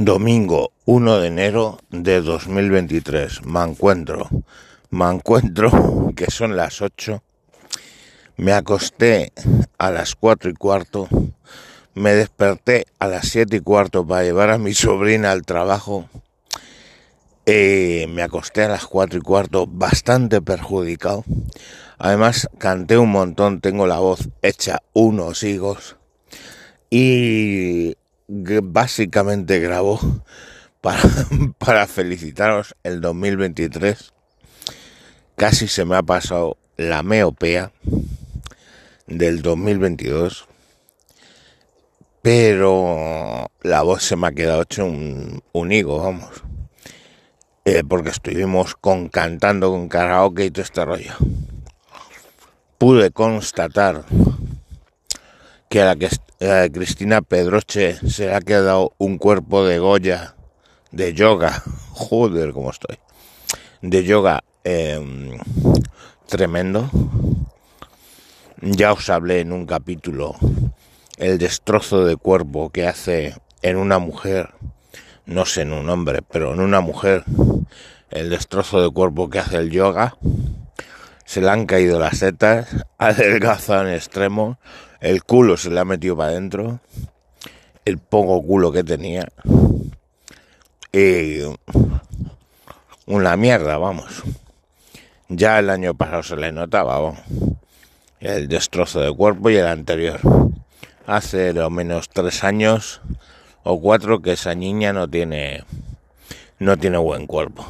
Domingo 1 de enero de 2023. Me encuentro, me encuentro que son las 8. Me acosté a las 4 y cuarto. Me desperté a las 7 y cuarto para llevar a mi sobrina al trabajo. Eh, me acosté a las 4 y cuarto bastante perjudicado. Además canté un montón, tengo la voz hecha unos higos. Y básicamente grabó para, felicitaros el 2023. Casi se me ha pasado la meopea del 2022. Pero la voz se me ha quedado hecho un, un higo, vamos. Eh, porque estuvimos con cantando con karaoke y todo este rollo. Pude constatar que a la que eh, Cristina Pedroche se le ha quedado un cuerpo de Goya, de yoga, joder, cómo estoy, de yoga em, tremendo. Ya os hablé en un capítulo el destrozo de cuerpo que hace en una mujer, no sé en un hombre, pero en una mujer, el destrozo de cuerpo que hace el yoga. Se le han caído las setas, adelgazado en extremo, el culo se le ha metido para adentro. El poco culo que tenía. Y una mierda, vamos. Ya el año pasado se le notaba, vamos. El destrozo de cuerpo y el anterior. Hace lo menos tres años o cuatro que esa niña no tiene no tiene buen cuerpo.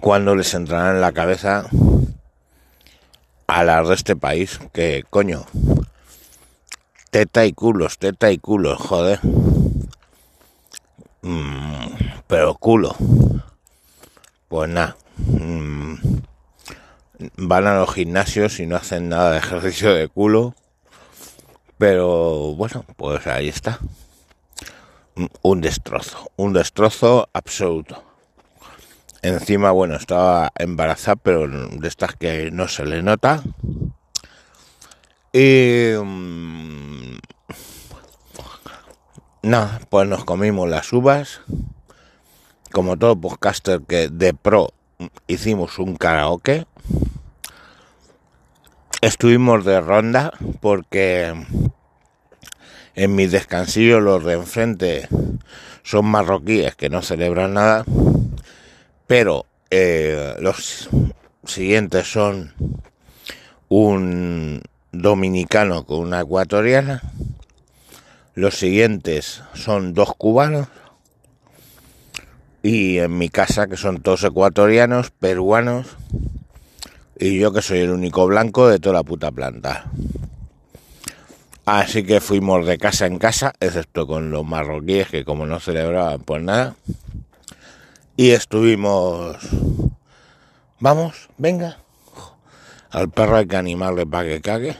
Cuando les entrará en la cabeza a las de este país, que coño, teta y culos, teta y culos, joder. Mm, pero culo. Pues nada. Mm, van a los gimnasios y no hacen nada de ejercicio de culo. Pero bueno, pues ahí está. Un destrozo, un destrozo absoluto. Encima, bueno, estaba embarazada, pero de estas que no se le nota. Y... Mm, nada, pues nos comimos las uvas. Como todo podcaster que de pro hicimos un karaoke. Estuvimos de ronda porque en mi descansillo los de enfrente son marroquíes que no celebran nada pero eh, los siguientes son un dominicano con una ecuatoriana, los siguientes son dos cubanos y en mi casa que son todos ecuatorianos, peruanos y yo que soy el único blanco de toda la puta planta. Así que fuimos de casa en casa, excepto con los marroquíes que como no celebraban pues nada. Y estuvimos... Vamos, venga. Al perro hay que animarle para que cague.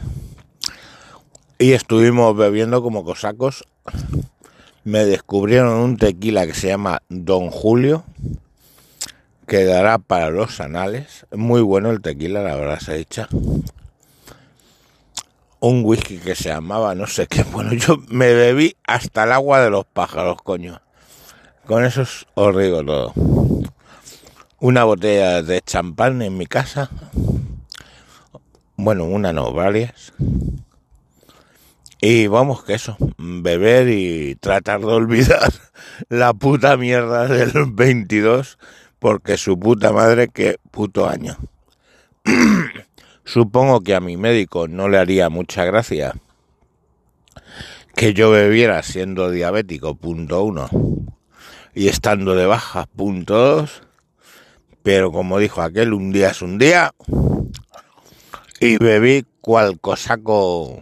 Y estuvimos bebiendo como cosacos. Me descubrieron un tequila que se llama Don Julio. Que dará para los anales. Muy bueno el tequila, la verdad se echa. Un whisky que se llamaba no sé qué. Bueno, yo me bebí hasta el agua de los pájaros, coño. Con eso os digo todo. Una botella de champán en mi casa. Bueno, una no, varias. Y vamos que eso, beber y tratar de olvidar la puta mierda del 22, porque su puta madre, qué puto año. Supongo que a mi médico no le haría mucha gracia que yo bebiera siendo diabético, punto uno y estando de baja, punto dos. Pero como dijo aquel, un día es un día. Y bebí cual cosaco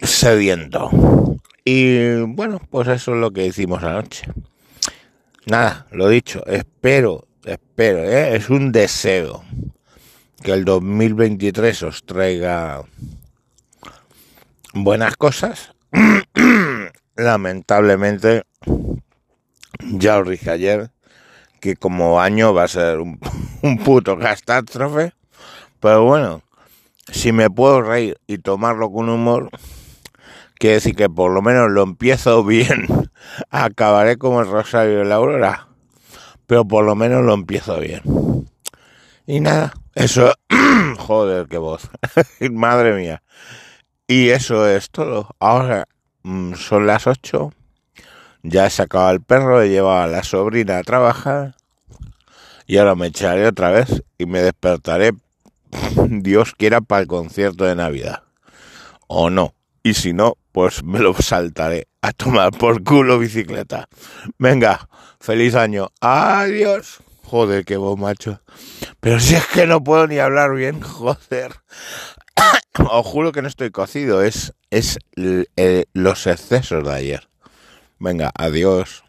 sediento. Y bueno, pues eso es lo que hicimos anoche. Nada, lo dicho, espero, espero, ¿eh? es un deseo que el 2023 os traiga buenas cosas lamentablemente, ya os dije ayer que como año va a ser un, puto catástrofe. Pero bueno, si me puedo reír y tomarlo con humor, Quiere decir que por lo menos lo empiezo bien. Acabaré como el Rosario de la Aurora. Pero por lo menos lo empiezo bien. Y nada, eso... Joder, qué voz. Madre mía. Y eso es todo. Ahora son las 8. Ya he sacado al perro, he llevado a la sobrina a trabajar. Y ahora me echaré otra vez y me despertaré, Dios quiera, para el concierto de Navidad. O no. Y si no, pues me lo saltaré a tomar por culo bicicleta. Venga, feliz año. Adiós. Joder, qué voz, macho. Pero si es que no puedo ni hablar bien, joder. Os juro que no estoy cocido, es, es los excesos de ayer. Venga, adiós.